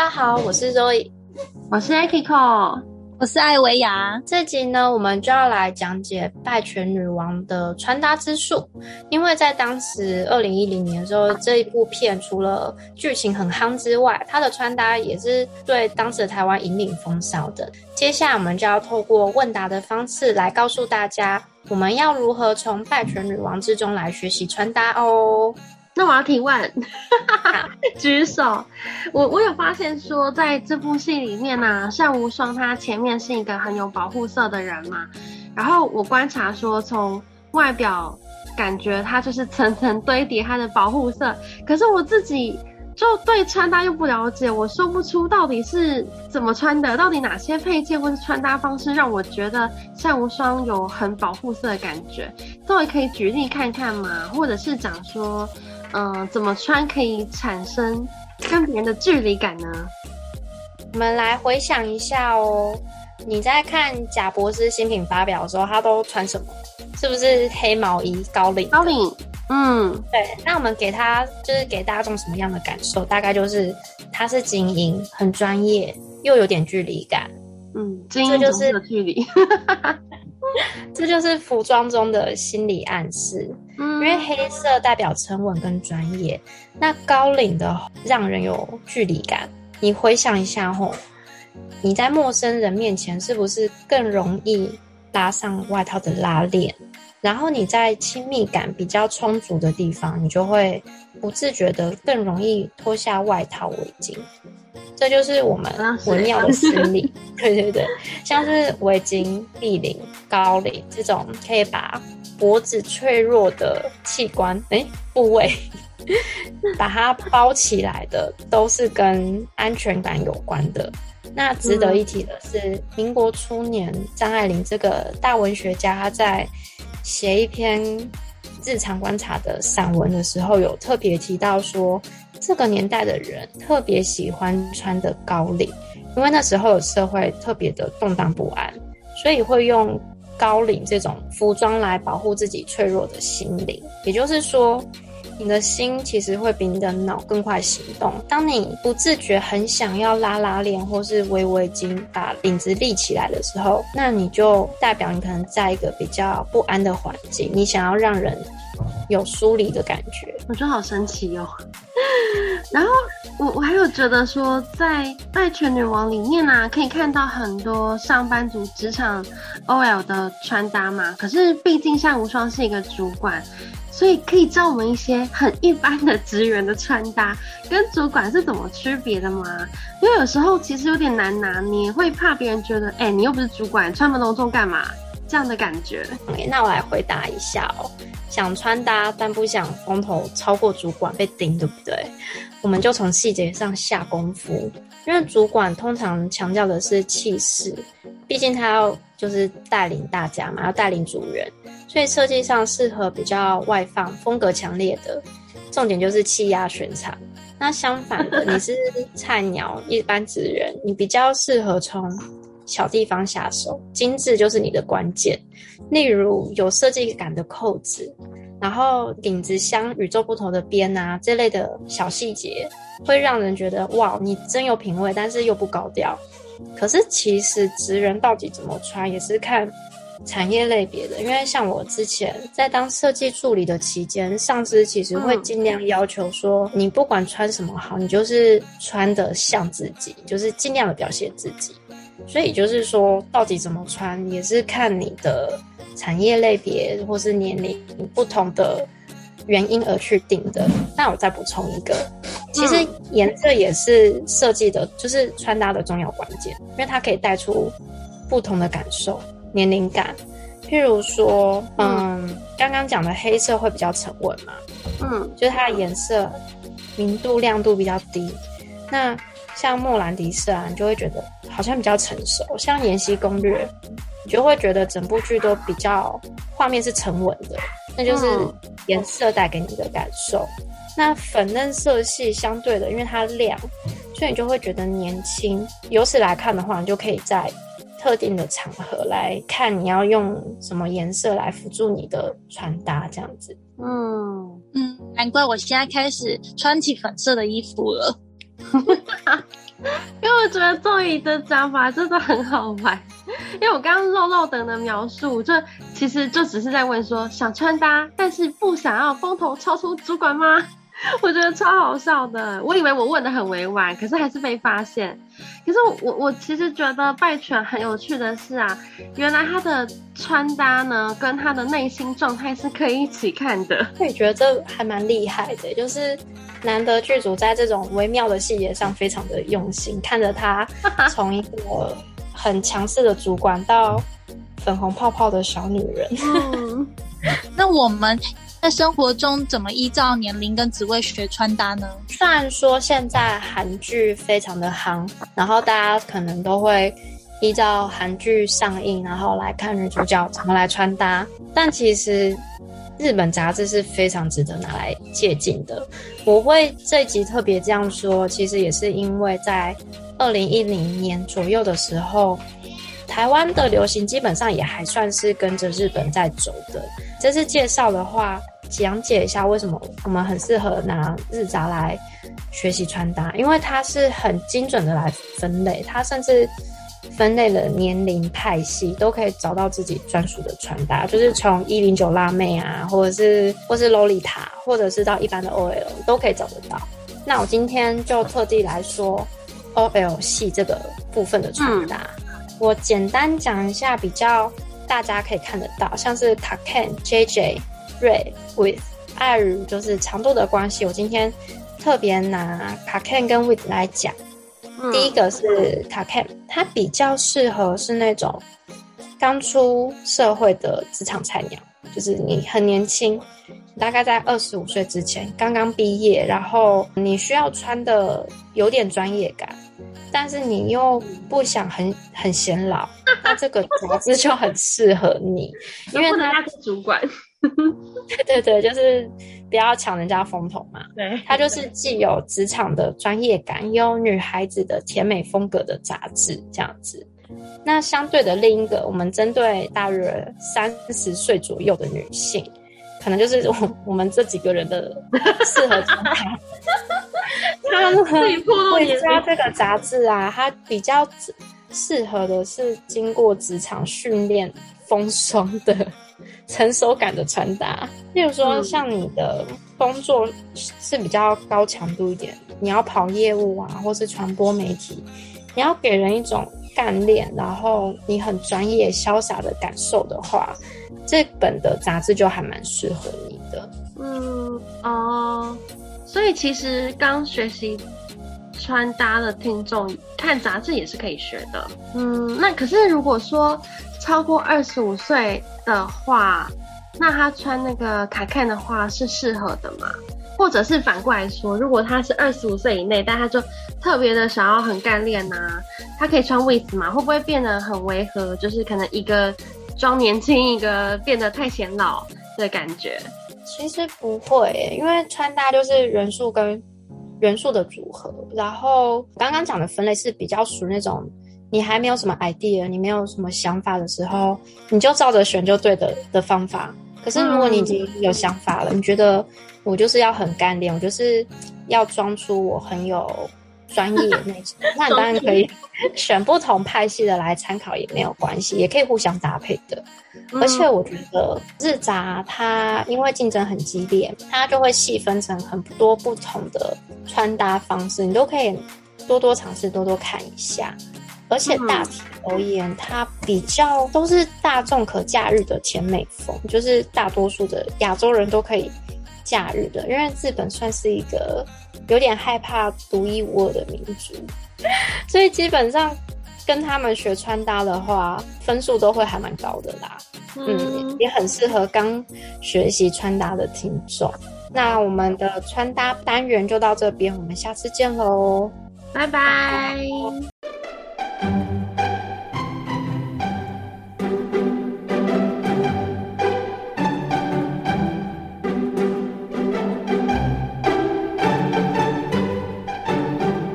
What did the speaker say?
大家好，我是 Zoe，我是 Akiko，我是艾维亚。这集呢，我们就要来讲解拜权女王的穿搭之术。因为在当时二零一零年的时候，这一部片除了剧情很夯之外，她的穿搭也是对当时的台湾引领风骚的。接下来，我们就要透过问答的方式来告诉大家，我们要如何从拜权女王之中来学习穿搭哦。那我要提问，举手。我我有发现说，在这部戏里面呢、啊，单无双他前面是一个很有保护色的人嘛。然后我观察说，从外表感觉他就是层层堆叠他的保护色。可是我自己就对穿搭又不了解，我说不出到底是怎么穿的，到底哪些配件或是穿搭方式让我觉得像无双有很保护色的感觉。各位可以举例看看吗？或者是讲说。嗯、呃，怎么穿可以产生跟别人的距离感呢？我们来回想一下哦。你在看贾博士新品发表的时候，他都穿什么？是不是黑毛衣、高领？高领。嗯，对。那我们给他就是给大众什么样的感受？大概就是他是精英，很专业，又有点距离感。嗯，精英就是距离。这就是服装中的心理暗示，嗯，因为黑色代表沉稳跟专业，那高领的让人有距离感。你回想一下吼，你在陌生人面前是不是更容易拉上外套的拉链？然后你在亲密感比较充足的地方，你就会不自觉的更容易脱下外套围巾。这就是我们微妙的心理，对对对，像是围巾、立领、高领这种可以把脖子脆弱的器官诶部位把它包起来的，都是跟安全感有关的。那值得一提的是，民国初年张爱玲这个大文学家，她在写一篇日常观察的散文的时候，有特别提到说。这个年代的人特别喜欢穿的高领，因为那时候的社会特别的动荡不安，所以会用高领这种服装来保护自己脆弱的心灵。也就是说，你的心其实会比你的脑更快行动。当你不自觉很想要拉拉链或是围围巾，把领子立起来的时候，那你就代表你可能在一个比较不安的环境，你想要让人有疏离的感觉。我觉得好神奇哦。然后我我还有觉得说，在《败犬女王》里面啊，可以看到很多上班族职场 OL 的穿搭嘛。可是毕竟像无双是一个主管，所以可以教我们一些很一般的职员的穿搭，跟主管是怎么区别的吗？因为有时候其实有点难拿捏，会怕别人觉得，哎、你又不是主管，穿那么隆重干嘛？这样的感觉。哎那我来回答一下哦。想穿搭，但不想风头超过主管被盯，对不对？我们就从细节上下功夫。因为主管通常强调的是气势，毕竟他要就是带领大家嘛，要带领主人，所以设计上适合比较外放、风格强烈的。重点就是气压全场。那相反的，你是菜鸟、一般职员，你比较适合从小地方下手，精致就是你的关键。例如有设计感的扣子，然后领子镶与众不同的边啊，这类的小细节会让人觉得哇，你真有品味，但是又不高调。可是其实职人到底怎么穿，也是看产业类别的。因为像我之前在当设计助理的期间，上司其实会尽量要求说，你不管穿什么好，你就是穿得像自己，就是尽量的表现自己。所以就是说，到底怎么穿，也是看你的产业类别或是年龄不同的原因而去定的。那我再补充一个，其实颜色也是设计的，就是穿搭的重要关键，因为它可以带出不同的感受、年龄感。譬如说，嗯，刚刚讲的黑色会比较沉稳嘛，嗯，就是它的颜色明度、亮度比较低。那像莫兰迪色啊，你就会觉得好像比较成熟；像《延禧攻略》，你就会觉得整部剧都比较画面是沉稳的，那就是颜色带给你的感受。那粉嫩色系相对的，因为它亮，所以你就会觉得年轻。由此来看的话，你就可以在特定的场合来看，你要用什么颜色来辅助你的穿搭，这样子。嗯嗯，难怪我现在开始穿起粉色的衣服了。因为我觉得周怡的讲法真的很好玩。因为我刚刚肉肉等的描述，就其实就只是在问说，想穿搭，但是不想要风头超出主管吗？我觉得超好笑的，我以为我问的很委婉，可是还是被发现。可是我我其实觉得拜犬很有趣的是啊，原来他的穿搭呢，跟他的内心状态是可以一起看的。我也觉得这还蛮厉害的，就是难得剧组在这种微妙的细节上非常的用心，看着他 从一个很强势的主管到粉红泡泡的小女人。嗯，那我们。在生活中怎么依照年龄跟职位学穿搭呢？虽然说现在韩剧非常的夯，然后大家可能都会依照韩剧上映，然后来看女主角怎么来穿搭，但其实日本杂志是非常值得拿来借鉴的。我会这集特别这样说，其实也是因为在二零一零年左右的时候，台湾的流行基本上也还算是跟着日本在走的。这次介绍的话。讲解一下为什么我们很适合拿日杂来学习穿搭，因为它是很精准的来分类，它甚至分类了年龄派系，都可以找到自己专属的穿搭，就是从一零九辣妹啊，或者是或是洛丽塔，或者是到一般的 OL 都可以找得到。那我今天就特地来说 OL 系这个部分的穿搭，嗯、我简单讲一下，比较大家可以看得到，像是 Kaken、JJ。Ray with 爱与就是长度的关系，我今天特别拿 Kaken 跟 with 来讲。嗯、第一个是 Kaken，它比较适合是那种刚出社会的职场菜鸟，就是你很年轻，大概在二十五岁之前刚刚毕业，然后你需要穿的有点专业感，但是你又不想很很显老，那这个杂志就很适合你，因为他是主管。对对对，就是不要抢人家风头嘛。对，它就是既有职场的专业感，又有女孩子的甜美风格的杂志这样子。那相对的另一个，我们针对大约三十岁左右的女性，可能就是我我们这几个人的适合穿搭。他们回家这个杂志啊，它比较适合的是经过职场训练风霜的。成熟感的穿搭，例如说像你的工作是比较高强度一点，你要跑业务啊，或是传播媒体，你要给人一种干练，然后你很专业潇洒的感受的话，这本的杂志就还蛮适合你的。嗯哦，所以其实刚学习穿搭的听众看杂志也是可以学的。嗯，那可是如果说。超过二十五岁的话，那他穿那个卡看的话是适合的吗？或者是反过来说，如果他是二十五岁以内，但他就特别的想要很干练呐，他可以穿 with 吗？会不会变得很违和？就是可能一个装年轻，一个变得太显老的感觉？其实不会，因为穿搭就是元素跟元素的组合。然后刚刚讲的分类是比较属于那种。你还没有什么 idea，你没有什么想法的时候，你就照着选就对的的方法。可是如果你已经有想法了，嗯、你觉得我就是要很干练，我就是要装出我很有专业那种，那你当然可以选不同派系的来参考也没有关系，也可以互相搭配的。而且我觉得日杂它因为竞争很激烈，它就会细分成很多不同的穿搭方式，你都可以多多尝试，多多看一下。而且大体而言，它比较都是大众可驾驭的甜美风，就是大多数的亚洲人都可以驾驭的。因为日本算是一个有点害怕独一无二的民族，所以基本上跟他们学穿搭的话，分数都会还蛮高的啦。嗯，也很适合刚学习穿搭的听众。那我们的穿搭单元就到这边，我们下次见喽，拜拜。嗯